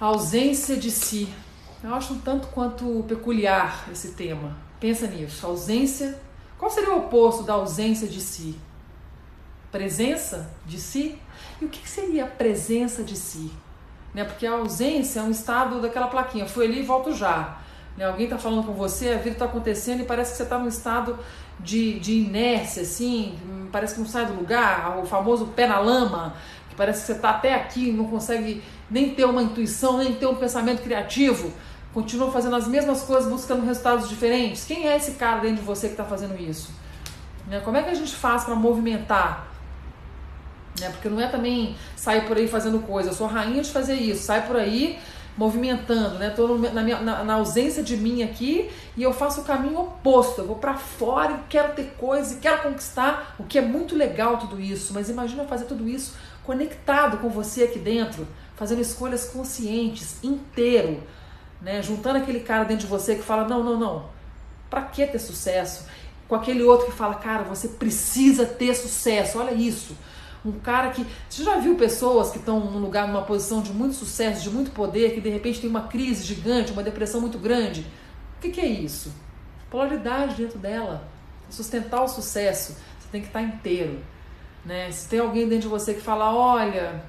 A ausência de si. Eu acho um tanto quanto peculiar esse tema. Pensa nisso. Ausência. Qual seria o oposto da ausência de si? Presença de si? E o que seria a presença de si? Né? Porque a ausência é um estado daquela plaquinha. Fui ali e volto já. Né? Alguém está falando com você, a vida está acontecendo e parece que você está num estado de, de inércia, assim, parece que não sai do lugar, o famoso pé na lama, parece que você está até aqui, não consegue nem ter uma intuição, nem ter um pensamento criativo, continua fazendo as mesmas coisas, buscando resultados diferentes. Quem é esse cara dentro de você que está fazendo isso? Né? Como é que a gente faz para movimentar? Né? Porque não é também sair por aí fazendo coisa, eu sou rainha de fazer isso, sai por aí movimentando, né? Tô na, na, na, ausência de mim aqui e eu faço o caminho oposto. Eu vou para fora e quero ter coisa e quero conquistar, o que é muito legal tudo isso. Mas imagina fazer tudo isso conectado com você aqui dentro, fazendo escolhas conscientes, inteiro, né? Juntando aquele cara dentro de você que fala não, não, não. Para que ter sucesso? Com aquele outro que fala, cara, você precisa ter sucesso. Olha isso. Um cara que. Você já viu pessoas que estão num lugar, numa posição de muito sucesso, de muito poder, que de repente tem uma crise gigante, uma depressão muito grande? O que, que é isso? Polaridade dentro dela. Sustentar o sucesso, você tem que estar inteiro. Né? Se tem alguém dentro de você que fala, olha,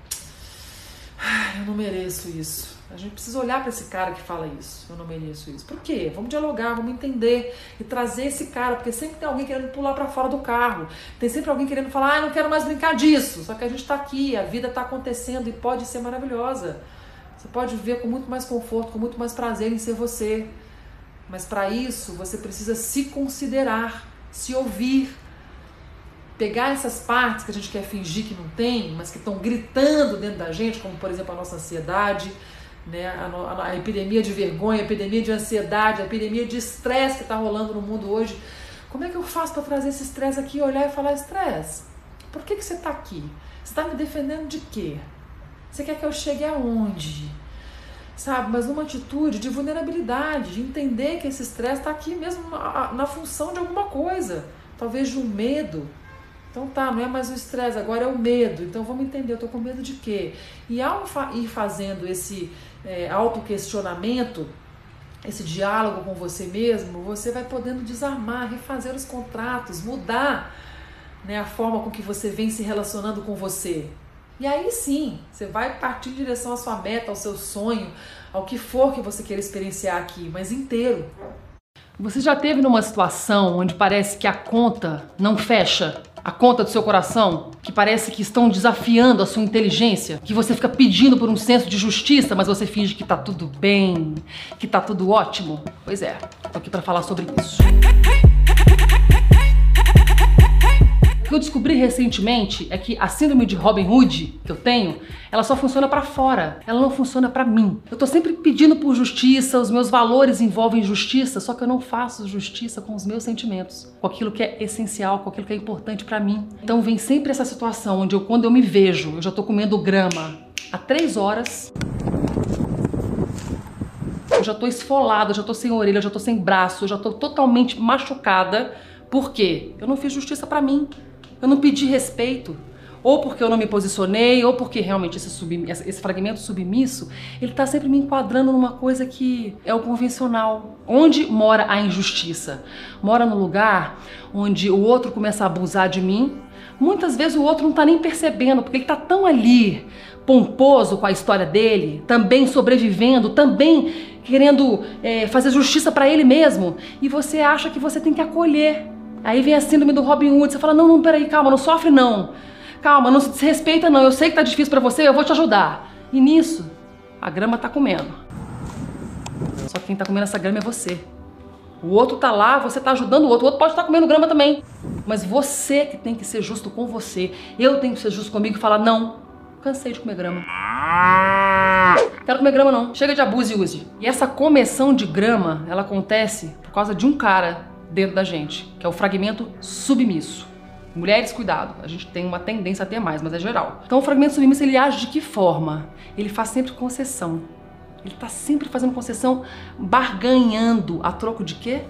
eu não mereço isso. A gente precisa olhar para esse cara que fala isso. Eu não mereço isso. Por quê? Vamos dialogar, vamos entender e trazer esse cara, porque sempre tem alguém querendo pular para fora do carro. Tem sempre alguém querendo falar: "Ah, não quero mais brincar disso". Só que a gente está aqui, a vida está acontecendo e pode ser maravilhosa. Você pode viver com muito mais conforto, com muito mais prazer em ser você. Mas para isso, você precisa se considerar, se ouvir, pegar essas partes que a gente quer fingir que não tem, mas que estão gritando dentro da gente, como por exemplo a nossa ansiedade, né? A, a, a, epidemia de vergonha, a epidemia de ansiedade, a epidemia de estresse que está rolando no mundo hoje. Como é que eu faço para trazer esse estresse aqui, olhar e falar: estresse, por que, que você está aqui? Você está me defendendo de quê? Você quer que eu chegue aonde? Sabe, mas numa atitude de vulnerabilidade, de entender que esse estresse está aqui mesmo na, na função de alguma coisa, talvez de um medo, então tá, não é mais o estresse, agora é o medo. Então vamos entender, eu tô com medo de quê? E ao fa ir fazendo esse é, autoquestionamento, esse diálogo com você mesmo, você vai podendo desarmar, refazer os contratos, mudar né, a forma com que você vem se relacionando com você. E aí sim, você vai partir em direção à sua meta, ao seu sonho, ao que for que você queira experienciar aqui, mas inteiro. Você já teve numa situação onde parece que a conta não fecha? A conta do seu coração, que parece que estão desafiando a sua inteligência, que você fica pedindo por um senso de justiça, mas você finge que tá tudo bem, que tá tudo ótimo? Pois é, tô aqui para falar sobre isso. Que eu descobri recentemente é que a síndrome de Robin Hood que eu tenho, ela só funciona para fora, ela não funciona para mim. Eu tô sempre pedindo por justiça, os meus valores envolvem justiça, só que eu não faço justiça com os meus sentimentos, com aquilo que é essencial, com aquilo que é importante para mim. Então vem sempre essa situação onde eu, quando eu me vejo, eu já tô comendo grama há três horas. Eu já tô esfolada, já tô sem orelha, já tô sem braço, já tô totalmente machucada. Por quê? Eu não fiz justiça para mim. Eu não pedi respeito. Ou porque eu não me posicionei, ou porque realmente esse, subm esse fragmento submisso, ele está sempre me enquadrando numa coisa que é o convencional. Onde mora a injustiça? Mora no lugar onde o outro começa a abusar de mim. Muitas vezes o outro não está nem percebendo, porque ele está tão ali, pomposo com a história dele, também sobrevivendo, também querendo é, fazer justiça para ele mesmo. E você acha que você tem que acolher Aí vem a síndrome do Robin Hood, você fala, não, não, peraí, calma, não sofre não. Calma, não se desrespeita não, eu sei que tá difícil para você, eu vou te ajudar. E nisso, a grama tá comendo. Só que quem tá comendo essa grama é você. O outro tá lá, você tá ajudando o outro, o outro pode estar tá comendo grama também. Mas você que tem que ser justo com você. Eu tenho que ser justo comigo e falar, não, cansei de comer grama. Quero comer grama não, chega de abuso e use. E essa começão de grama, ela acontece por causa de um cara dentro da gente, que é o fragmento submisso. Mulheres, cuidado, a gente tem uma tendência a ter mais, mas é geral. Então o fragmento submisso ele age de que forma? Ele faz sempre concessão. Ele está sempre fazendo concessão, barganhando a troco de quê?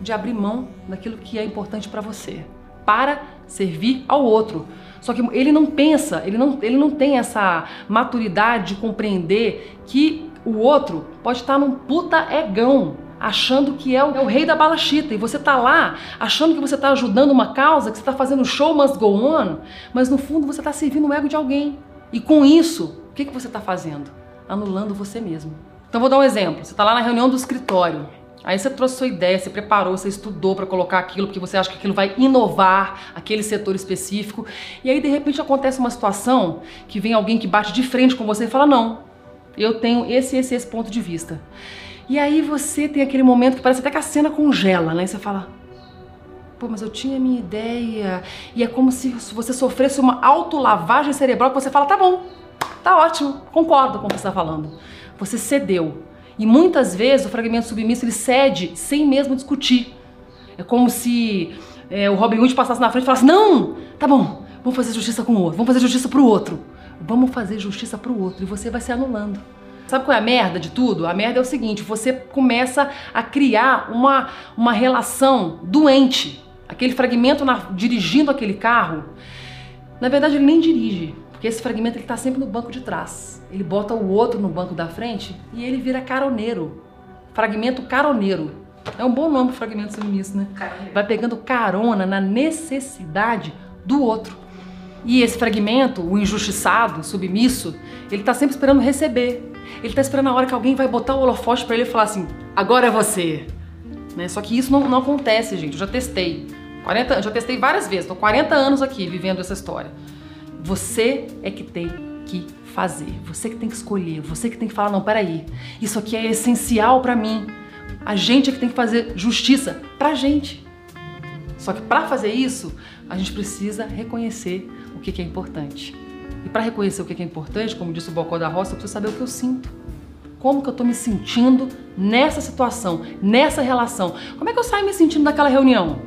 De abrir mão daquilo que é importante para você, para servir ao outro. Só que ele não pensa, ele não, ele não tem essa maturidade de compreender que O outro pode estar num puta egão, achando que é o, é o, rei da bala chita, e você tá lá achando que você tá ajudando uma causa, que você tá fazendo show must go on, mas no fundo você tá servindo o ego de alguém. E com isso, o que, que você tá fazendo? Anulando você mesmo. Então vou dar um exemplo. Você tá lá na reunião do escritório, Aí você trouxe sua ideia, você preparou, você estudou para colocar aquilo, porque você acha que aquilo vai inovar aquele setor específico. E aí de repente acontece uma situação que vem alguém que bate de frente com você e fala: "Não, eu tenho esse esse esse ponto de vista". E aí você tem aquele momento que parece até que a cena congela, né? E você fala: Pô, mas eu tinha a minha ideia. E é como se você sofresse uma autolavagem cerebral que você fala: tá bom, tá ótimo, concordo com o que você está falando. Você cedeu. E muitas vezes o fragmento submisso ele cede sem mesmo discutir. É como se é, o Robin Hood passasse na frente e falasse: Não, tá bom, vamos fazer justiça com o outro, vamos fazer justiça pro outro. Vamos fazer justiça pro outro. E você vai se anulando. Sabe qual é a merda de tudo? A merda é o seguinte: você começa a criar uma, uma relação doente. Aquele fragmento na, dirigindo aquele carro, na verdade ele nem dirige, porque esse fragmento ele está sempre no banco de trás. Ele bota o outro no banco da frente e ele vira caroneiro. Fragmento caroneiro. É um bom nome para fragmento submisso, né? Caroneiro. Vai pegando carona na necessidade do outro. E esse fragmento, o injustiçado, submisso, ele está sempre esperando receber. Ele está esperando a hora que alguém vai botar o holofote para ele e falar assim: agora é você. Né? Só que isso não, não acontece, gente. Eu já testei. 40, já testei várias vezes. Estou 40 anos aqui vivendo essa história. Você é que tem que fazer, você que tem que escolher, você que tem que falar: não, peraí, isso aqui é essencial para mim. A gente é que tem que fazer justiça pra gente. Só que para fazer isso, a gente precisa reconhecer o que, que é importante. Para reconhecer o que, é importante, como disse o Bocó da Roça, eu preciso saber o que eu sinto. Como que eu tô me sentindo nessa situação, nessa relação. Como é que eu saio me sentindo daquela reunião?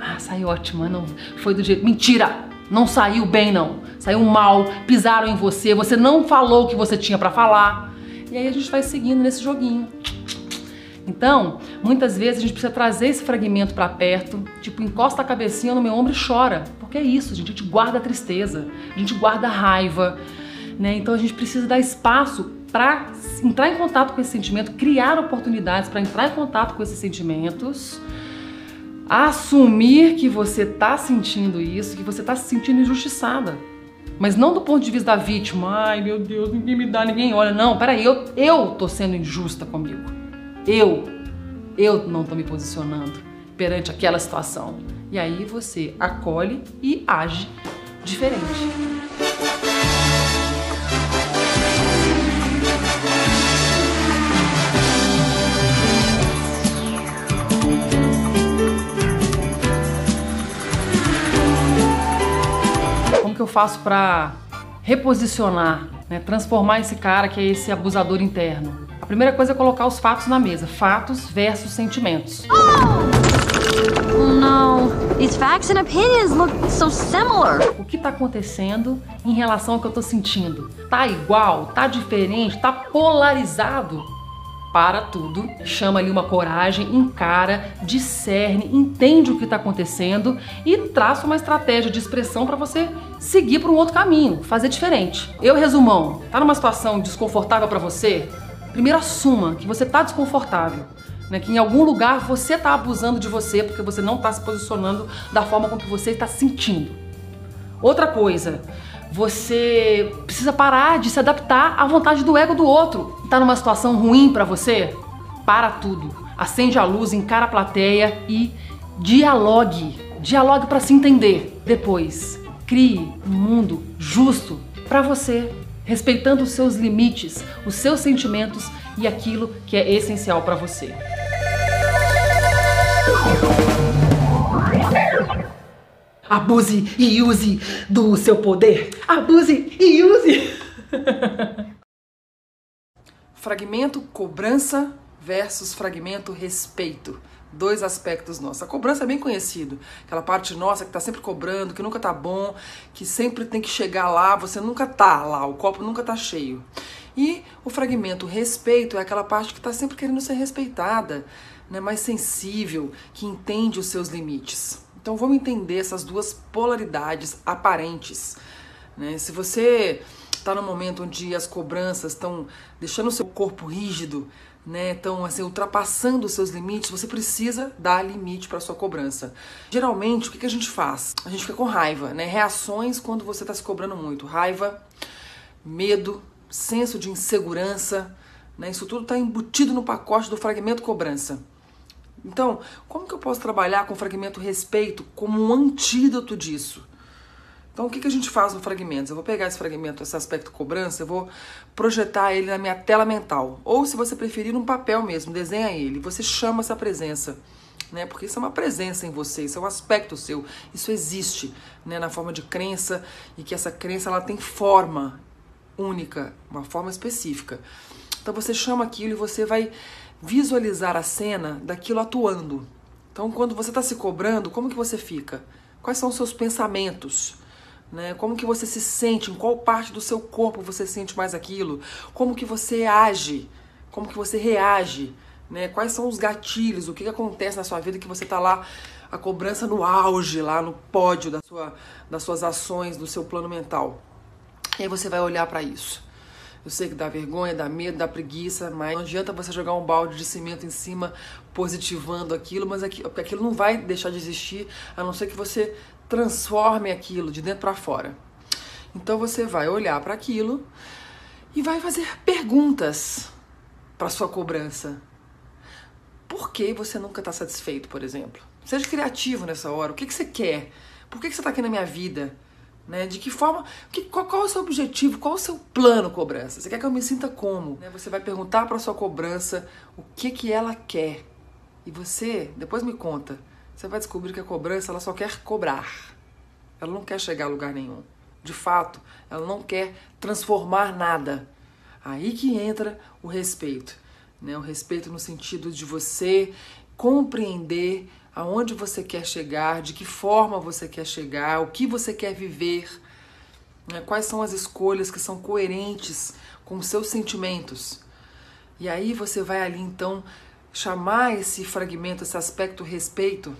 Ah, saí ótima, não foi do jeito. Mentira! não saiu bem não, saiu mal, pisaram em você, você não falou o que você tinha para falar. E aí a gente vai seguindo nesse joguinho. Então, muitas vezes a gente precisa trazer esse fragmento para perto, tipo, encosta a cabecinha no meu ombro e chora. Porque é isso, gente, a gente guarda a tristeza, a gente guarda a raiva, né? Então a gente precisa dar espaço para entrar em contato com esse sentimento, criar oportunidades para entrar em contato com esses sentimentos assumir que você está sentindo isso, que você está se sentindo injustiçada. Mas não do ponto de vista da vítima, ai meu Deus, ninguém me dá, ninguém olha. Não, peraí, eu, eu tô sendo injusta comigo. Eu, eu não tô me posicionando perante aquela situação. E aí você acolhe e age diferente. que eu faço para reposicionar, né, transformar esse cara que é esse abusador interno? Primeira coisa é colocar os fatos na mesa. Fatos versus sentimentos. Oh não, these facts and opinions look so similar. O que está acontecendo em relação ao que eu estou sentindo? Tá igual? Tá diferente? Tá polarizado? para tudo, chama ali uma coragem, encara, discerne, entende o que está acontecendo e traça uma estratégia de expressão para você seguir para um outro caminho, fazer diferente. Eu, resumão, tá numa situação desconfortável para você? Primeiro assuma que você tá desconfortável. Né, que em algum lugar você está abusando de você porque você não está se posicionando da forma como você está sentindo. Outra coisa, você precisa parar de se adaptar à vontade do ego do outro. Tá numa situação ruim para você? Para tudo. Acende a luz, encara a plateia e dialogue. Dialogue para se entender. Depois, crie um mundo justo para você, respeitando os seus limites, os seus sentimentos e aquilo que é essencial para você. Abuse e use do seu poder. Abuse e use. fragmento cobrança versus fragmento respeito. Dois aspectos nossos. A cobrança é bem conhecido. Aquela parte nossa que tá sempre cobrando, que nunca tá bom, que sempre tem que chegar lá, você nunca tá lá, o copo nunca tá cheio. E o fragmento respeito é aquela parte que está sempre querendo ser respeitada, né, mais sensível, que entende os seus limites. Então vamos entender essas duas polaridades aparentes. Né? Se você está no momento onde as cobranças estão deixando o seu corpo rígido, né, estão assim, ultrapassando os seus limites, você precisa dar limite para sua cobrança. Geralmente, o que, que a gente faz? A gente fica com raiva, né? Reações quando você está se cobrando muito. Raiva, medo, senso de insegurança, né? Isso tudo está embutido no pacote do fragmento cobrança. Então, como que eu posso trabalhar com o fragmento respeito como um antídoto disso? Então, o que, que a gente faz no fragmento? Eu vou pegar esse fragmento, esse aspecto cobrança, eu vou projetar ele na minha tela mental. Ou, se você preferir, num papel mesmo, desenha ele. Você chama essa presença. Né? Porque isso é uma presença em você, isso é um aspecto seu. Isso existe né? na forma de crença e que essa crença ela tem forma única, uma forma específica. Então, você chama aquilo e você vai visualizar a cena daquilo atuando. Então, quando você está se cobrando, como que você fica? Quais são os seus pensamentos? Né? Como que você se sente? Em qual parte do seu corpo você sente mais aquilo? Como que você age? Como que você reage? Né? Quais são os gatilhos? O que, que acontece na sua vida que você está lá, a cobrança no auge, lá no pódio da sua, das suas ações, do seu plano mental? E aí você vai olhar para isso. Eu sei que dá vergonha, dá medo, dá preguiça, mas não adianta você jogar um balde de cimento em cima, positivando aquilo, mas aquilo não vai deixar de existir, a não ser que você transforme aquilo de dentro para fora. Então você vai olhar para aquilo e vai fazer perguntas para sua cobrança. Por que você nunca está satisfeito, por exemplo? Seja criativo nessa hora. O que, que você quer? Por que, que você está aqui na minha vida? Né? De que forma? Que, qual, qual, é o seu objetivo? Qual é o seu plano, cobrança? Você quer que eu me sinta como? Né? Você vai perguntar para sua cobrança o que, que ela quer. E você, depois me conta você vai descobrir que a cobrança ela só quer cobrar. Ela não quer chegar a lugar nenhum. De fato, ela não quer transformar nada. Aí que entra o respeito. Né? O respeito no sentido de você compreender aonde você quer chegar, de que forma você quer chegar, o que você quer viver, né? quais são as escolhas que são coerentes com os seus sentimentos. E aí você vai ali então chamar esse fragmento, esse aspecto respeito,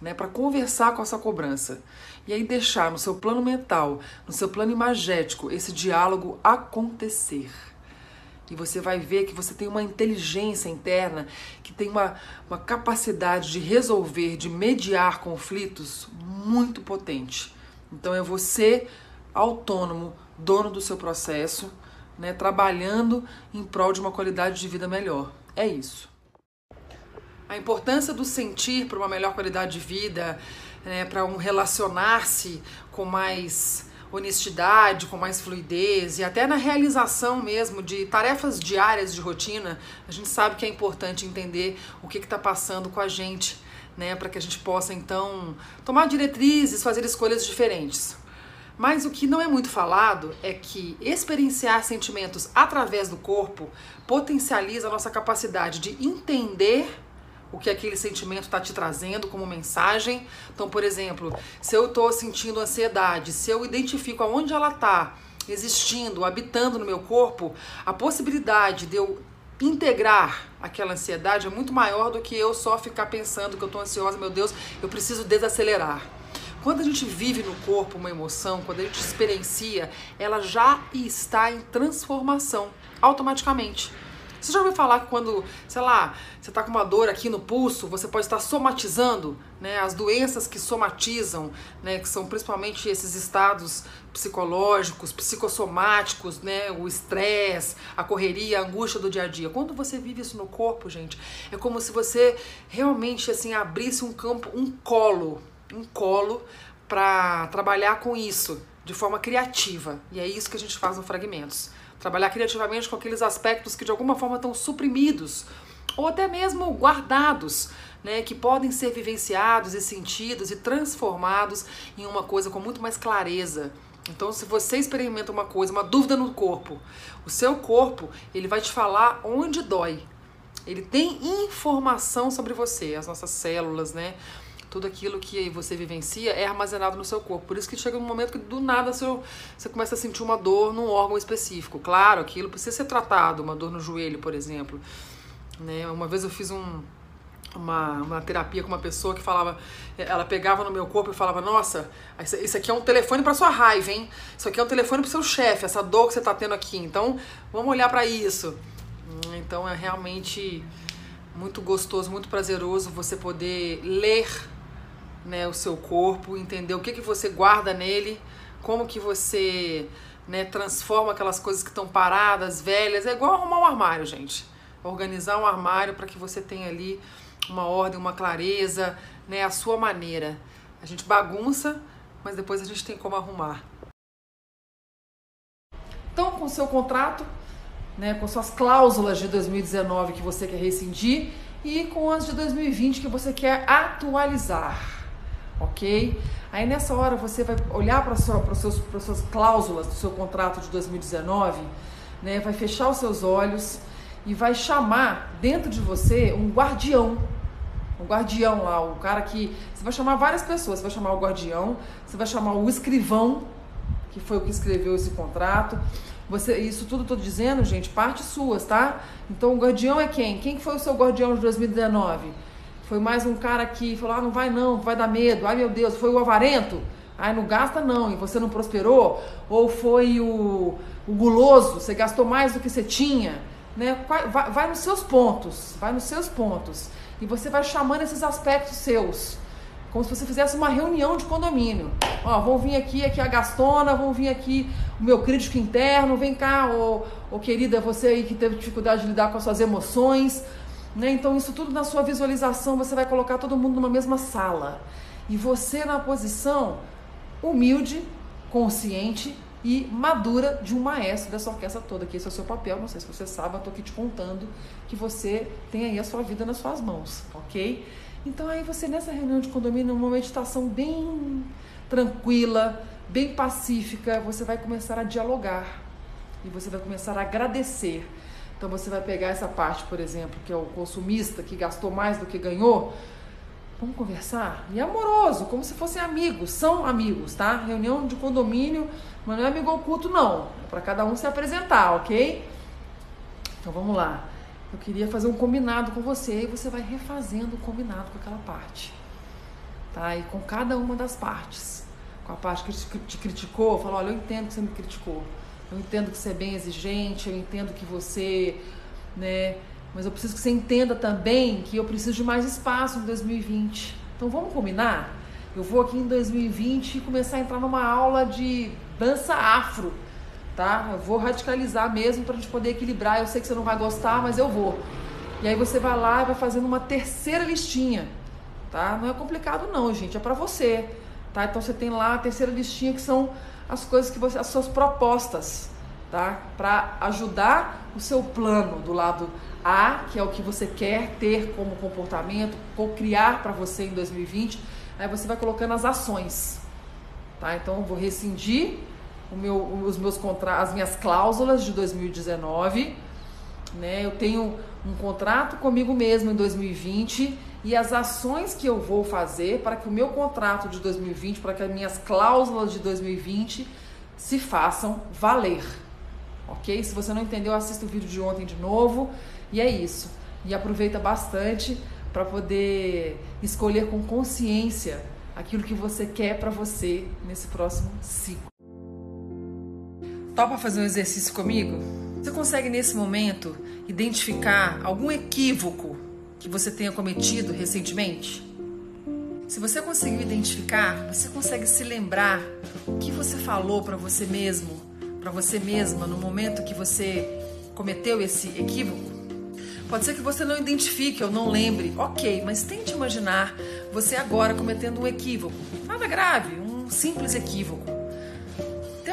né, para conversar com essa cobrança. E aí deixar no seu plano mental, no seu plano imagético, esse diálogo acontecer. E você vai ver que você tem uma inteligência interna, que tem uma, uma capacidade de resolver, de mediar conflitos muito potente. Então é você autônomo, dono do seu processo, né, trabalhando em prol de uma qualidade de vida melhor. É isso a importância do sentir para uma melhor qualidade de vida, né, para um relacionar-se com mais honestidade, com mais fluidez e até na realização mesmo de tarefas diárias de rotina, a gente sabe que é importante entender o que está passando com a gente, né, para que a gente possa então tomar diretrizes, fazer escolhas diferentes. Mas o que não é muito falado é que experienciar sentimentos através do corpo potencializa a nossa capacidade de entender o que aquele sentimento está te trazendo como mensagem. Então, por exemplo, se eu estou sentindo ansiedade, se eu identifico aonde ela está existindo, habitando no meu corpo, a possibilidade de eu integrar aquela ansiedade é muito maior do que eu só ficar pensando que eu estou ansiosa, meu Deus, eu preciso desacelerar. Quando a gente vive no corpo uma emoção, quando a gente experiencia, ela já está em transformação automaticamente. Você já ouviu falar que quando, sei lá, você está com uma dor aqui no pulso, você pode estar somatizando, né? As doenças que somatizam, né? Que são principalmente esses estados psicológicos, psicossomáticos, né? O estresse, a correria, a angústia do dia a dia. Quando você vive isso no corpo, gente, é como se você realmente, assim, abrisse um campo, um colo, um colo para trabalhar com isso de forma criativa. E é isso que a gente faz no Fragmentos trabalhar criativamente com aqueles aspectos que de alguma forma estão suprimidos ou até mesmo guardados, né, que podem ser vivenciados e sentidos e transformados em uma coisa com muito mais clareza. Então, se você experimenta uma coisa, uma dúvida no corpo, o seu corpo ele vai te falar onde dói. Ele tem informação sobre você, as nossas células, né? Tudo aquilo que você vivencia é armazenado no seu corpo. Por isso que chega um momento que do nada seu, você começa a sentir uma dor num órgão específico. Claro, aquilo precisa ser tratado, uma dor no joelho, por exemplo. Né? Uma vez eu fiz um, uma, uma terapia com uma pessoa que falava, ela pegava no meu corpo e falava, nossa, isso aqui é um telefone para sua raiva, hein? Isso aqui é um telefone para seu chefe, essa dor que você tá tendo aqui. Então, vamos olhar para isso. Então, é realmente muito gostoso, muito prazeroso você poder ler né, o seu corpo, entender o que, que você guarda nele, como que você né, transforma aquelas coisas que estão paradas, velhas. É igual arrumar um armário, gente. Organizar um armário para que você tenha ali uma ordem, uma clareza, né, a sua maneira. A gente bagunça, mas depois a gente tem como arrumar. Então, com o seu contrato, né, com suas cláusulas de 2019 que você quer rescindir e com as de 2020 que você quer atualizar ok? Aí nessa hora você vai olhar para as suas cláusulas do seu contrato de 2019, né? vai fechar os seus olhos e vai chamar dentro de você um guardião. Um guardião lá, o cara que. Você vai chamar várias pessoas, você vai chamar o guardião, você vai chamar o escrivão, que foi o que escreveu esse contrato. Você, isso tudo estou dizendo, gente, partes suas, tá? Então o guardião é quem? Quem foi o seu guardião de 2019? Foi mais um cara que falou: ah, não vai não, vai dar medo. Ai meu Deus, foi o avarento? Ai, não gasta não, e você não prosperou? Ou foi o, o guloso, você gastou mais do que você tinha? Né? Vai, vai nos seus pontos, vai nos seus pontos. E você vai chamando esses aspectos seus como se você fizesse uma reunião de condomínio. Ó, vão vir aqui, aqui a gastona, vão vir aqui o meu crítico interno, vem cá, ô, ô querida, você aí que teve dificuldade de lidar com as suas emoções, né? Então, isso tudo na sua visualização, você vai colocar todo mundo numa mesma sala. E você na posição humilde, consciente e madura de um maestro dessa orquestra toda, que esse é o seu papel. Não sei se você sabe, eu estou aqui te contando que você tem aí a sua vida nas suas mãos, ok? Então, aí você nessa reunião de condomínio, uma meditação bem tranquila, bem pacífica, você vai começar a dialogar e você vai começar a agradecer então você vai pegar essa parte, por exemplo, que é o consumista que gastou mais do que ganhou. Vamos conversar? E amoroso, como se fossem amigos, são amigos, tá? Reunião de condomínio, mas não é amigo oculto, não. É para cada um se apresentar, ok? Então vamos lá. Eu queria fazer um combinado com você e você vai refazendo o combinado com aquela parte. Tá? E com cada uma das partes. Com a parte que te criticou, falou: olha, eu entendo que você me criticou. Eu entendo que você é bem exigente, eu entendo que você, né? Mas eu preciso que você entenda também que eu preciso de mais espaço em 2020. Então vamos combinar? Eu vou aqui em 2020 começar a entrar numa aula de dança afro, tá? Eu vou radicalizar mesmo para a gente poder equilibrar. Eu sei que você não vai gostar, mas eu vou. E aí você vai lá e vai fazendo uma terceira listinha, tá? Não é complicado não, gente, é para você, tá? Então você tem lá a terceira listinha que são as coisas que você, as suas propostas, tá? Para ajudar o seu plano do lado A, que é o que você quer ter como comportamento, criar para você em 2020. Aí você vai colocando as ações, tá? Então eu vou rescindir meu, os meus contra, as minhas cláusulas de 2019, né? Eu tenho um contrato comigo mesmo em 2020 e as ações que eu vou fazer para que o meu contrato de 2020, para que as minhas cláusulas de 2020 se façam valer. Ok? Se você não entendeu, assista o vídeo de ontem de novo. E é isso. E aproveita bastante para poder escolher com consciência aquilo que você quer para você nesse próximo ciclo. Topa fazer um exercício comigo? Você consegue nesse momento identificar algum equívoco que você tenha cometido recentemente? Se você conseguiu identificar, você consegue se lembrar o que você falou para você mesmo, para você mesma no momento que você cometeu esse equívoco? Pode ser que você não identifique ou não lembre, ok, mas tente imaginar você agora cometendo um equívoco. Nada grave, um simples equívoco.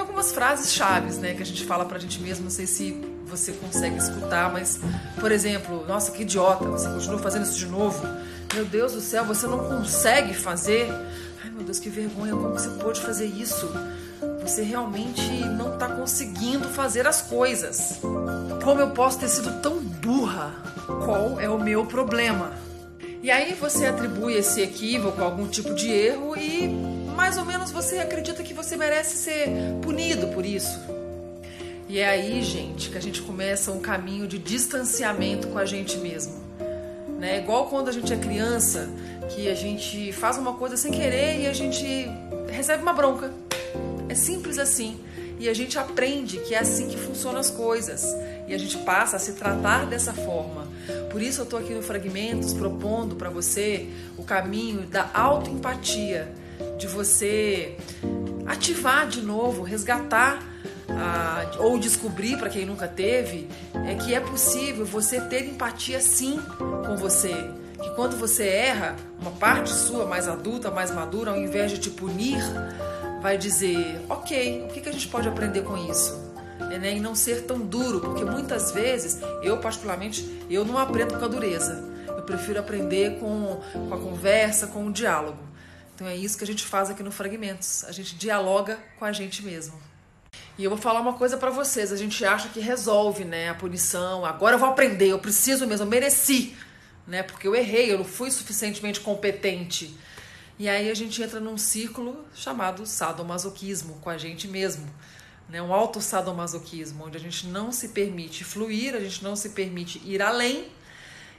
Algumas frases chaves, né, que a gente fala pra gente mesmo, não sei se você consegue escutar, mas, por exemplo, nossa, que idiota, você continua fazendo isso de novo. Meu Deus do céu, você não consegue fazer. Ai, meu Deus, que vergonha, como você pôde fazer isso? Você realmente não está conseguindo fazer as coisas. Como eu posso ter sido tão burra? Qual é o meu problema? E aí você atribui esse equívoco a algum tipo de erro e mais ou menos você acredita que você merece ser punido por isso. E é aí, gente, que a gente começa um caminho de distanciamento com a gente mesmo. Né? Igual quando a gente é criança, que a gente faz uma coisa sem querer e a gente recebe uma bronca. É simples assim. E a gente aprende que é assim que funcionam as coisas. E a gente passa a se tratar dessa forma. Por isso eu estou aqui no Fragmentos propondo para você o caminho da autoempatia, de você ativar de novo, resgatar ah, ou descobrir para quem nunca teve, é que é possível você ter empatia sim com você. Que quando você erra, uma parte sua mais adulta, mais madura, ao invés de te punir, vai dizer: ok, o que, que a gente pode aprender com isso? É, né? E não ser tão duro, porque muitas vezes, eu particularmente, eu não aprendo com a dureza. Eu prefiro aprender com, com a conversa, com o diálogo. Então é isso que a gente faz aqui no Fragmentos. A gente dialoga com a gente mesmo. E eu vou falar uma coisa para vocês. A gente acha que resolve, né, a punição. Agora eu vou aprender, eu preciso mesmo, eu mereci, né? Porque eu errei, eu não fui suficientemente competente. E aí a gente entra num círculo chamado sadomasoquismo com a gente mesmo. Né? Um auto-sadomasoquismo, onde a gente não se permite fluir, a gente não se permite ir além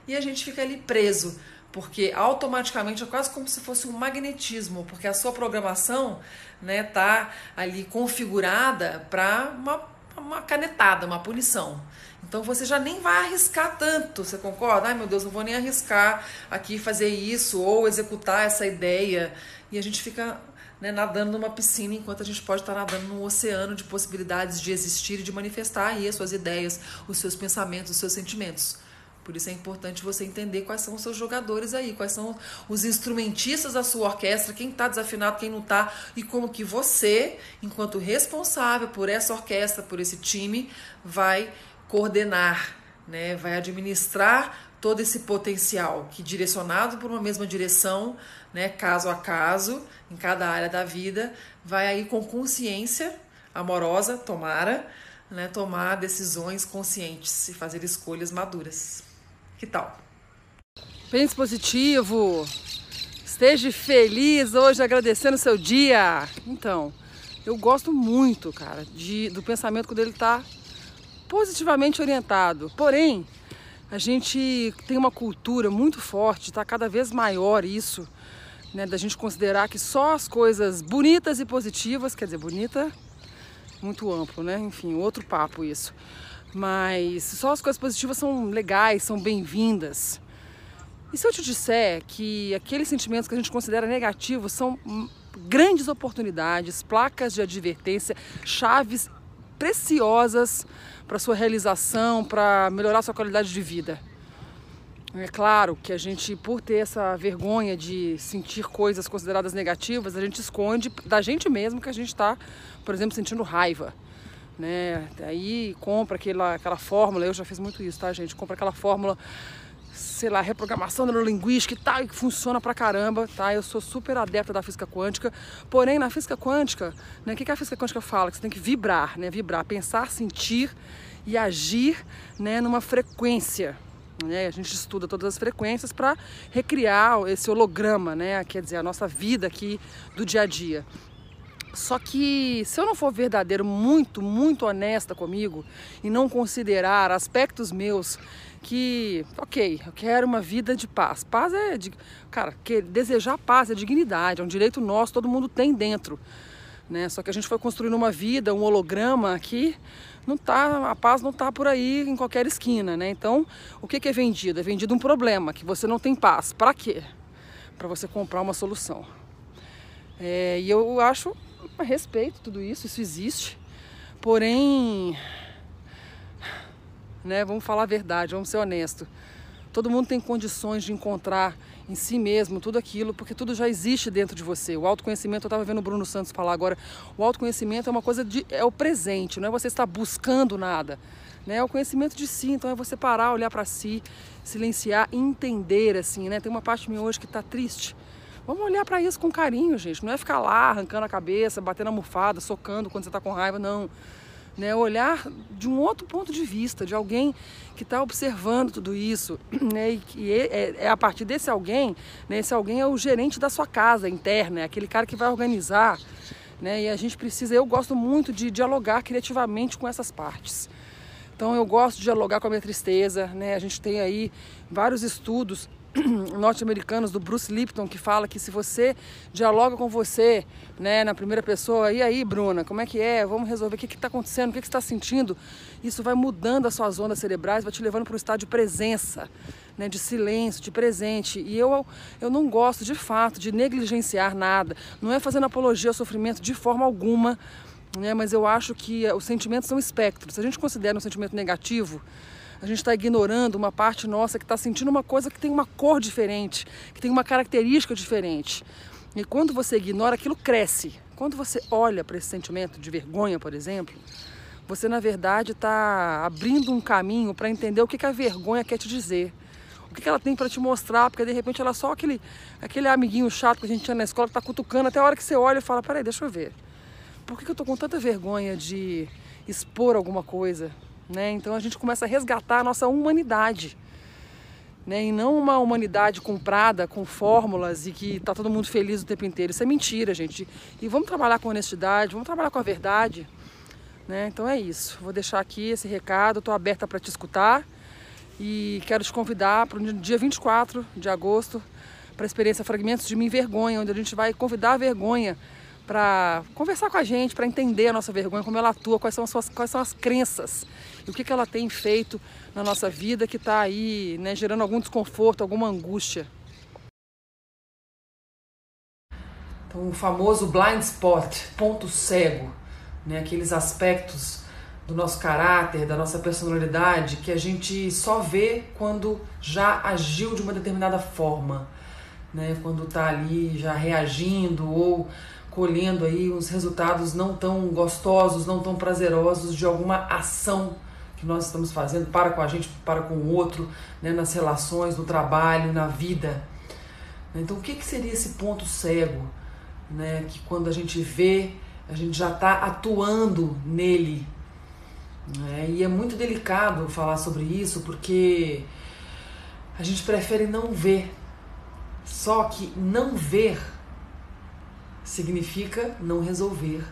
e a gente fica ali preso porque automaticamente é quase como se fosse um magnetismo, porque a sua programação né, tá ali configurada para uma, uma canetada, uma punição. Então você já nem vai arriscar tanto, você concorda? Ai meu Deus, não vou nem arriscar aqui fazer isso ou executar essa ideia. E a gente fica né, nadando numa piscina enquanto a gente pode estar nadando num oceano de possibilidades de existir e de manifestar aí as suas ideias, os seus pensamentos, os seus sentimentos. Por isso é importante você entender quais são os seus jogadores aí, quais são os instrumentistas da sua orquestra, quem está desafinado, quem não está, e como que você, enquanto responsável por essa orquestra, por esse time, vai coordenar, né? vai administrar todo esse potencial que direcionado por uma mesma direção, né, caso a caso, em cada área da vida, vai aí com consciência amorosa, tomara, né, tomar decisões conscientes e fazer escolhas maduras. Que tal? Pense positivo. Esteja feliz hoje agradecendo o seu dia. Então, eu gosto muito, cara, de, do pensamento quando ele está positivamente orientado. Porém, a gente tem uma cultura muito forte, está cada vez maior isso, né, da gente considerar que só as coisas bonitas e positivas, quer dizer, bonita, muito amplo, né? Enfim, outro papo isso mas só as coisas positivas são legais, são bem-vindas. E se eu te disser que aqueles sentimentos que a gente considera negativos são grandes oportunidades, placas de advertência, chaves preciosas para sua realização, para melhorar sua qualidade de vida. É claro que a gente, por ter essa vergonha de sentir coisas consideradas negativas, a gente esconde da gente mesmo que a gente está, por exemplo, sentindo raiva né? Aí compra aquela, aquela fórmula, eu já fiz muito isso, tá, gente? Compra aquela fórmula, sei lá, reprogramação neurolinguística e tal, e que funciona pra caramba, tá? Eu sou super adepta da física quântica, porém, na física quântica, né, o que, que a física quântica fala? Que você tem que vibrar, né? Vibrar, pensar, sentir e agir, né, numa frequência, né? A gente estuda todas as frequências para recriar esse holograma, né? Quer dizer, a nossa vida aqui do dia a dia. Só que se eu não for verdadeiro, muito, muito honesta comigo e não considerar aspectos meus que, ok, eu quero uma vida de paz. Paz é, de, cara, que desejar paz é dignidade, é um direito nosso, todo mundo tem dentro. Né? Só que a gente foi construindo uma vida, um holograma aqui, não tá, a paz não está por aí em qualquer esquina, né? Então, o que, que é vendido? É vendido um problema, que você não tem paz. Para quê? Para você comprar uma solução. É, e eu acho respeito tudo isso, isso existe. Porém, né, vamos falar a verdade, vamos ser honestos. Todo mundo tem condições de encontrar em si mesmo tudo aquilo, porque tudo já existe dentro de você. O autoconhecimento, eu estava vendo o Bruno Santos falar agora, o autoconhecimento é uma coisa de é o presente, não é você estar buscando nada, né? É o conhecimento de si, então é você parar, olhar para si, silenciar, entender assim, né? Tem uma parte minha hoje que está triste Vamos olhar para isso com carinho, gente. Não é ficar lá arrancando a cabeça, batendo a almofada, socando quando você está com raiva, não. Né? Olhar de um outro ponto de vista, de alguém que está observando tudo isso. Né? E que é, é, é, a partir desse alguém, né? esse alguém é o gerente da sua casa interna, é aquele cara que vai organizar. Né? E a gente precisa, eu gosto muito de dialogar criativamente com essas partes. Então eu gosto de dialogar com a minha tristeza, né? A gente tem aí vários estudos norte-americanos do Bruce Lipton que fala que se você dialoga com você, né, na primeira pessoa, e aí, Bruna, como é que é? Vamos resolver o que está acontecendo, o que, que está sentindo? Isso vai mudando as suas ondas cerebrais, vai te levando para um estado de presença, né, de silêncio, de presente. E eu, eu não gosto, de fato, de negligenciar nada. Não é fazendo apologia ao sofrimento de forma alguma, né, mas eu acho que os sentimentos são espectros. Se a gente considera um sentimento negativo, a gente está ignorando uma parte nossa que está sentindo uma coisa que tem uma cor diferente, que tem uma característica diferente. E quando você ignora, aquilo cresce. Quando você olha para esse sentimento de vergonha, por exemplo, você na verdade está abrindo um caminho para entender o que, que a vergonha quer te dizer. O que, que ela tem para te mostrar, porque de repente ela é só aquele, aquele amiguinho chato que a gente tinha na escola que está cutucando até a hora que você olha e fala: peraí, deixa eu ver. Por que, que eu estou com tanta vergonha de expor alguma coisa? Né? Então a gente começa a resgatar a nossa humanidade. Né? E não uma humanidade comprada com fórmulas e que está todo mundo feliz o tempo inteiro. Isso é mentira, gente. E vamos trabalhar com honestidade, vamos trabalhar com a verdade. Né? Então é isso. Vou deixar aqui esse recado, estou aberta para te escutar e quero te convidar para o dia 24 de agosto para a experiência Fragmentos de Mim Vergonha, onde a gente vai convidar a vergonha para conversar com a gente, para entender a nossa vergonha, como ela atua, quais são as, suas, quais são as crenças e o que, que ela tem feito na nossa vida que está aí né, gerando algum desconforto, alguma angústia. Então, o famoso blind spot, ponto cego, né, aqueles aspectos do nosso caráter, da nossa personalidade que a gente só vê quando já agiu de uma determinada forma, né, quando está ali já reagindo ou colhendo aí uns resultados não tão gostosos, não tão prazerosos de alguma ação que nós estamos fazendo para com a gente, para com o outro, né, nas relações, no trabalho, na vida. Então, o que, que seria esse ponto cego, né, que quando a gente vê, a gente já está atuando nele? Né? E é muito delicado falar sobre isso porque a gente prefere não ver. Só que não ver significa não resolver.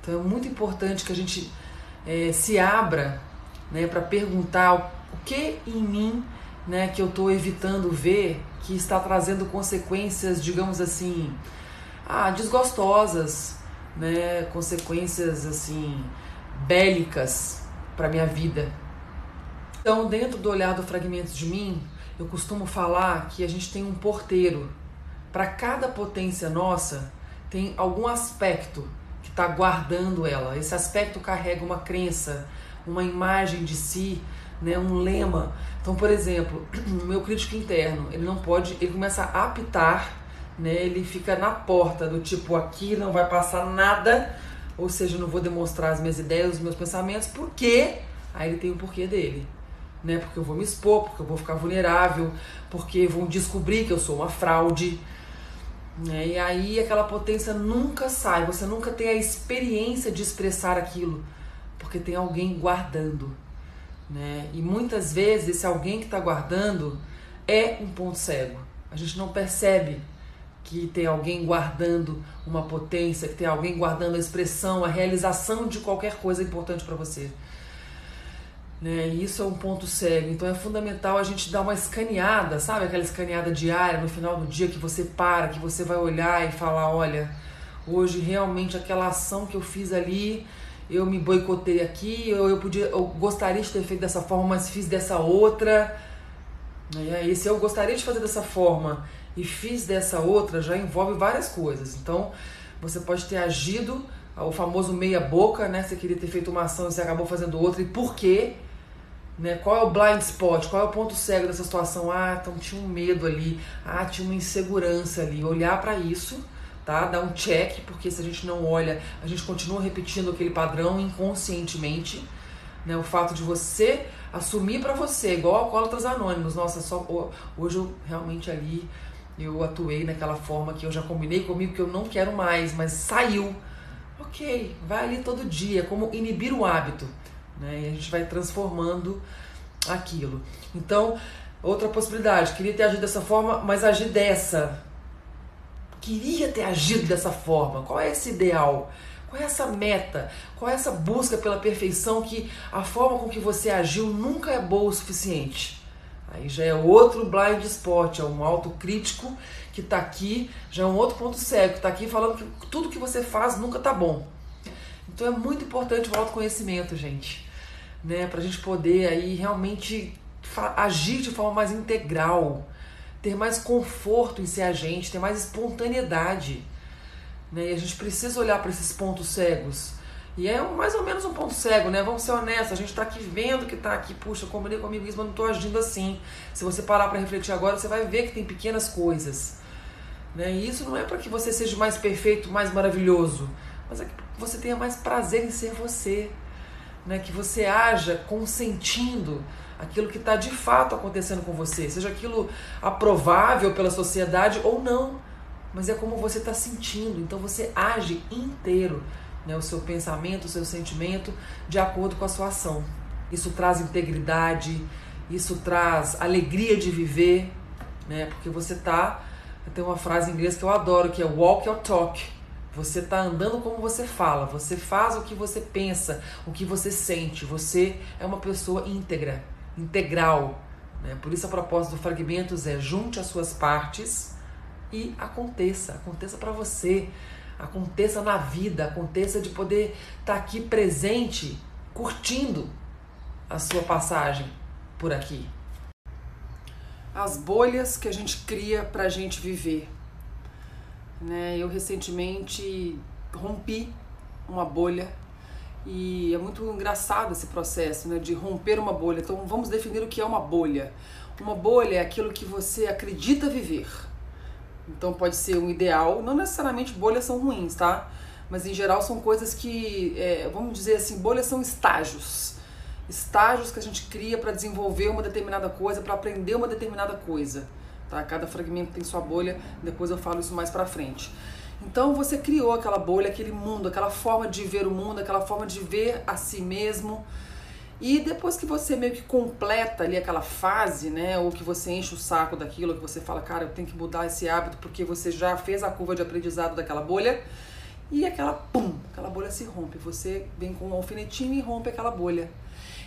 Então é muito importante que a gente é, se abra né, para perguntar o que em mim né, que eu estou evitando ver que está trazendo consequências, digamos assim, ah, desgostosas, né, consequências assim bélicas para minha vida. Então, dentro do olhar do Fragmentos de Mim, eu costumo falar que a gente tem um porteiro. Para cada potência nossa, tem algum aspecto que está guardando ela. Esse aspecto carrega uma crença, uma imagem de si, né, um lema. Então, por exemplo, o meu crítico interno, ele não pode, ele começa a apitar, né, ele fica na porta do tipo aqui não vai passar nada, ou seja, não vou demonstrar as minhas ideias, os meus pensamentos, porque aí ele tem o porquê dele. Né, porque eu vou me expor, porque eu vou ficar vulnerável, porque vão descobrir que eu sou uma fraude, né? E aí aquela potência nunca sai, você nunca tem a experiência de expressar aquilo, porque tem alguém guardando. Né? E muitas vezes esse alguém que está guardando é um ponto cego. A gente não percebe que tem alguém guardando uma potência, que tem alguém guardando a expressão, a realização de qualquer coisa importante para você. Né? E isso é um ponto cego. Então é fundamental a gente dar uma escaneada, sabe? Aquela escaneada diária no final do dia que você para, que você vai olhar e falar: olha, hoje realmente aquela ação que eu fiz ali, eu me boicotei aqui, ou eu podia, eu gostaria de ter feito dessa forma, mas fiz dessa outra. Né? E se eu gostaria de fazer dessa forma e fiz dessa outra, já envolve várias coisas. Então você pode ter agido o famoso meia boca, né? Você queria ter feito uma ação e você acabou fazendo outra. E por quê? Né? Qual é o blind spot? Qual é o ponto cego dessa situação? Ah, então tinha um medo ali, ah, tinha uma insegurança ali. Olhar para isso, tá? Dar um check, porque se a gente não olha, a gente continua repetindo aquele padrão inconscientemente. Né? O fato de você assumir para você, igual alcoólatras anônimos, nossa, só hoje eu realmente ali eu atuei naquela forma que eu já combinei comigo que eu não quero mais, mas saiu. Ok, vai ali todo dia, como inibir o hábito. Né? E a gente vai transformando aquilo. Então, outra possibilidade, queria ter agido dessa forma, mas agir dessa. Queria ter agido dessa forma. Qual é esse ideal? Qual é essa meta? Qual é essa busca pela perfeição que a forma com que você agiu nunca é boa o suficiente? Aí já é outro blind spot, é um autocrítico que está aqui, já é um outro ponto cego, está aqui falando que tudo que você faz nunca tá bom. Então é muito importante o autoconhecimento, gente, né? Para a gente poder aí realmente agir de forma mais integral, ter mais conforto em ser a gente, ter mais espontaneidade. Né? E a gente precisa olhar para esses pontos cegos. E é mais ou menos um ponto cego, né? Vamos ser honestos, a gente está aqui vendo que está aqui, puxa, combinei comigo isso, mas não estou agindo assim. Se você parar para refletir agora, você vai ver que tem pequenas coisas. Né? E isso não é para que você seja mais perfeito, mais maravilhoso, mas é que você tenha mais prazer em ser você. Né? Que você haja consentindo aquilo que está de fato acontecendo com você, seja aquilo aprovável pela sociedade ou não, mas é como você está sentindo, então você age inteiro, né, o seu pensamento, o seu sentimento, de acordo com a sua ação. Isso traz integridade, isso traz alegria de viver, né, porque você está. Tem uma frase em inglês que eu adoro, que é walk your talk. Você está andando como você fala, você faz o que você pensa, o que você sente. Você é uma pessoa íntegra integral. Né? Por isso a proposta do Fragmentos é junte as suas partes e aconteça, aconteça para você, aconteça na vida, aconteça de poder estar tá aqui presente, curtindo a sua passagem por aqui. As bolhas que a gente cria para a gente viver. Né? Eu recentemente rompi uma bolha e é muito engraçado esse processo né, de romper uma bolha. Então vamos definir o que é uma bolha. Uma bolha é aquilo que você acredita viver. Então pode ser um ideal, não necessariamente bolhas são ruins, tá? Mas em geral são coisas que, é, vamos dizer assim, bolhas são estágios. Estágios que a gente cria para desenvolver uma determinada coisa, para aprender uma determinada coisa. Tá? Cada fragmento tem sua bolha, depois eu falo isso mais para frente. Então você criou aquela bolha, aquele mundo, aquela forma de ver o mundo, aquela forma de ver a si mesmo. E depois que você meio que completa ali aquela fase, né, ou que você enche o saco daquilo, que você fala, cara, eu tenho que mudar esse hábito porque você já fez a curva de aprendizado daquela bolha, e aquela pum, aquela bolha se rompe. Você vem com um alfinetinho e rompe aquela bolha.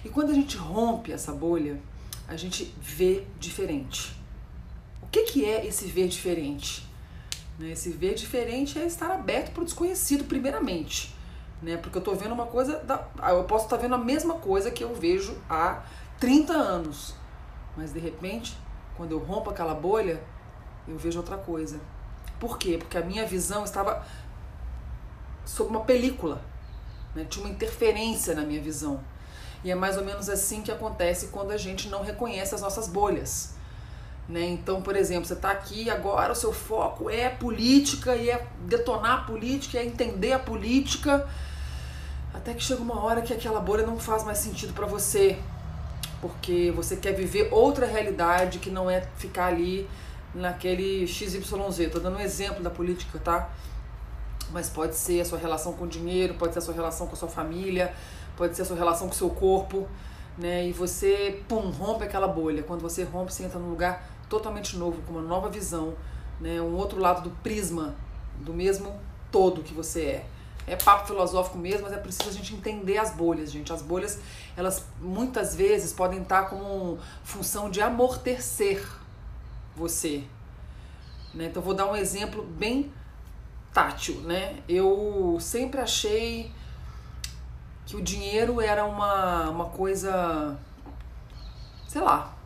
E quando a gente rompe essa bolha, a gente vê diferente. O que, que é esse ver diferente? Né? Esse ver diferente é estar aberto para o desconhecido, primeiramente. Né? Porque eu estou vendo uma coisa. Da, ah, eu posso estar vendo a mesma coisa que eu vejo há 30 anos. Mas de repente, quando eu rompo aquela bolha, eu vejo outra coisa. Por quê? Porque a minha visão estava sob uma película. Né? Tinha uma interferência na minha visão. E é mais ou menos assim que acontece quando a gente não reconhece as nossas bolhas. Né? Então, por exemplo, você está aqui agora, o seu foco é política e é detonar a política, é entender a política, até que chega uma hora que aquela bolha não faz mais sentido para você, porque você quer viver outra realidade que não é ficar ali naquele XYZ. Estou dando um exemplo da política, tá? Mas pode ser a sua relação com o dinheiro, pode ser a sua relação com a sua família, pode ser a sua relação com o seu corpo, né? E você, pum, rompe aquela bolha. Quando você rompe, você entra num lugar totalmente novo, com uma nova visão, né? um outro lado do prisma do mesmo todo que você é. É papo filosófico mesmo, mas é preciso a gente entender as bolhas, gente. As bolhas, elas muitas vezes podem estar como função de amortecer você. Né? Então, vou dar um exemplo bem tátil, né? Eu sempre achei que o dinheiro era uma, uma coisa, sei lá,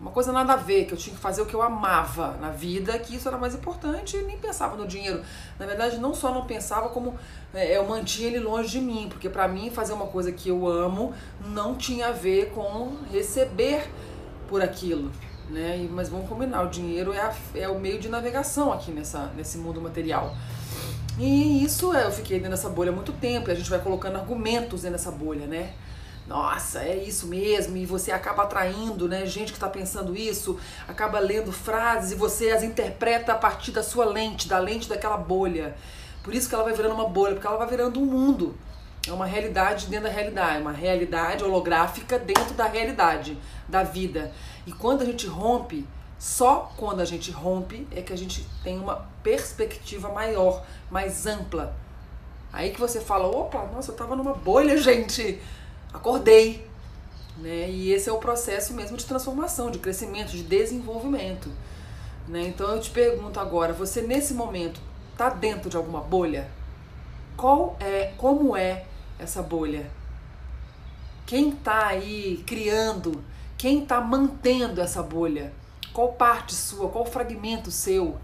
uma coisa nada a ver, que eu tinha que fazer o que eu amava na vida, que isso era mais importante e nem pensava no dinheiro. Na verdade, não só não pensava, como é, eu mantinha ele longe de mim, porque para mim fazer uma coisa que eu amo não tinha a ver com receber por aquilo. Né? Mas vamos combinar, o dinheiro é, a, é o meio de navegação aqui nessa, nesse mundo material. E isso é, eu fiquei dentro dessa bolha há muito tempo, e a gente vai colocando argumentos dentro dessa bolha, né? Nossa, é isso mesmo, e você acaba atraindo, né, gente que está pensando isso, acaba lendo frases e você as interpreta a partir da sua lente, da lente daquela bolha. Por isso que ela vai virando uma bolha, porque ela vai virando um mundo. É uma realidade dentro da realidade, uma realidade holográfica dentro da realidade da vida. E quando a gente rompe, só quando a gente rompe é que a gente tem uma perspectiva maior, mais ampla Aí que você fala, opa, nossa, eu tava numa bolha, gente. Acordei. Né? E esse é o processo mesmo de transformação, de crescimento, de desenvolvimento. Né? Então eu te pergunto agora, você nesse momento tá dentro de alguma bolha? Qual é, como é essa bolha? Quem tá aí criando? Quem tá mantendo essa bolha? Qual parte sua, qual fragmento seu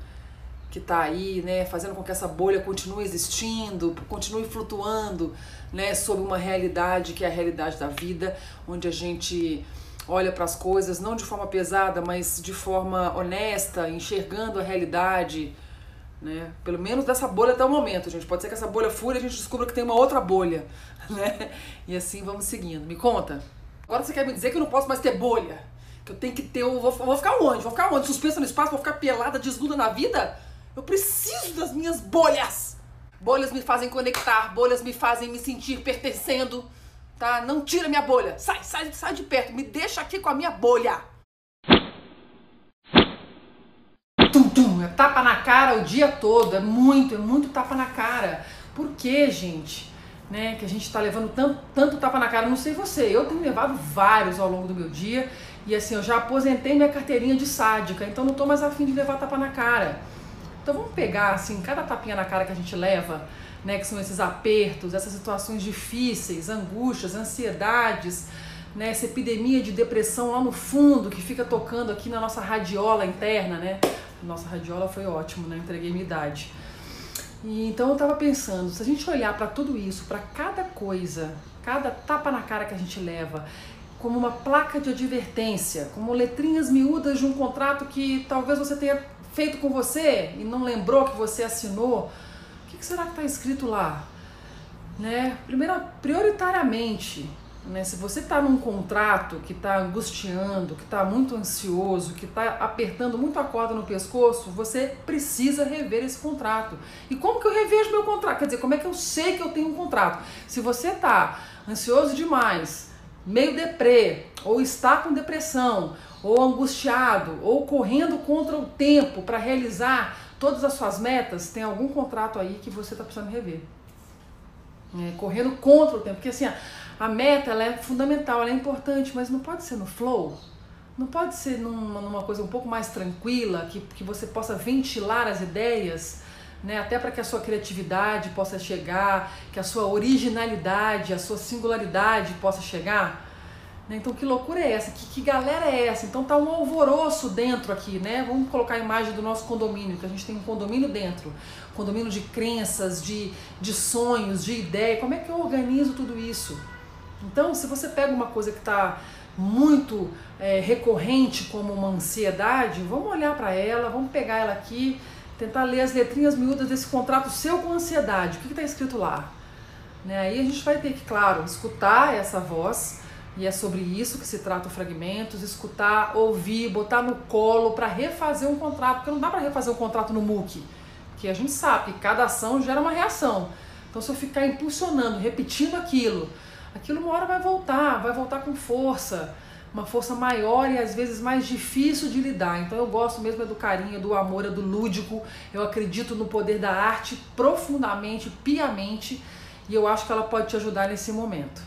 que está aí, né, fazendo com que essa bolha continue existindo, continue flutuando, né, sob uma realidade que é a realidade da vida, onde a gente olha para as coisas não de forma pesada, mas de forma honesta, enxergando a realidade, né? Pelo menos dessa bolha até o momento, gente. Pode ser que essa bolha fure e a gente descubra que tem uma outra bolha, né? E assim vamos seguindo. Me conta. Agora você quer me dizer que eu não posso mais ter bolha? Que eu tenho que ter. Eu vou, vou ficar onde? Vou ficar onde? Suspensa no espaço? Vou ficar pelada, desnuda na vida? Eu preciso das minhas bolhas. Bolhas me fazem conectar, bolhas me fazem me sentir pertencendo, tá? Não tira minha bolha. Sai, sai, sai de perto. Me deixa aqui com a minha bolha. Tum, tum, é tapa na cara o dia todo. É muito, é muito tapa na cara. Por que, gente? Né, que a gente tá levando tanto, tanto tapa na cara, não sei você, eu tenho levado vários ao longo do meu dia e assim, eu já aposentei minha carteirinha de sádica, então não tô mais afim de levar tapa na cara. Então vamos pegar assim, cada tapinha na cara que a gente leva, né, que são esses apertos, essas situações difíceis, angústias, ansiedades, né, essa epidemia de depressão lá no fundo que fica tocando aqui na nossa radiola interna, né? Nossa radiola foi ótimo, né? Entreguei minha idade. E, então eu estava pensando, se a gente olhar para tudo isso, para cada coisa, cada tapa na cara que a gente leva, como uma placa de advertência, como letrinhas miúdas de um contrato que talvez você tenha feito com você e não lembrou que você assinou, o que, será que está escrito lá? Né? Primeiro, prioritariamente, né? se você está num contrato que está angustiando, que está muito ansioso, que está apertando muito a corda no pescoço, você precisa rever esse contrato. E como que eu revejo meu contrato? Quer dizer, como é que eu sei que eu tenho um contrato? Se você está ansioso demais, meio deprê, ou está com depressão, ou angustiado, ou correndo contra o tempo para realizar todas as suas metas, tem algum contrato aí que você está precisando rever. É, correndo contra o tempo, porque assim, a, meta ela é fundamental, ela é importante, mas não pode ser no flow, não pode ser numa, numa coisa um pouco mais tranquila, que, que você possa ventilar as ideias, né, até para que a sua criatividade possa chegar, que a sua originalidade, a sua singularidade possa chegar. Né? Então, que loucura é essa? Que, que galera é essa? Então, tá um alvoroço dentro aqui, né? Vamos colocar a imagem do nosso condomínio, que a gente tem um condomínio dentro. Condomínio de crenças, de, de sonhos, de ideia. Como é que eu organizo tudo isso? Então, se você pega uma coisa que está muito é, recorrente como uma ansiedade, vamos olhar para ela, vamos pegar ela aqui, tentar ler as letrinhas miúdas desse contrato seu com ansiedade. O que está escrito lá? Né? Aí a gente vai ter que, claro, escutar essa voz e é sobre isso que se trata o Fragmentos, escutar, ouvir, botar no colo para refazer um contrato, porque não dá para refazer um contrato no MOOC, que a gente sabe que cada ação gera uma reação. Então se eu ficar impulsionando, repetindo aquilo, aquilo uma hora vai voltar, vai voltar com força, uma força maior e às vezes mais difícil de lidar. Então eu gosto mesmo é do carinho, do amor, é do lúdico. Eu acredito no poder da arte profundamente, piamente, e eu acho que ela pode te ajudar nesse momento.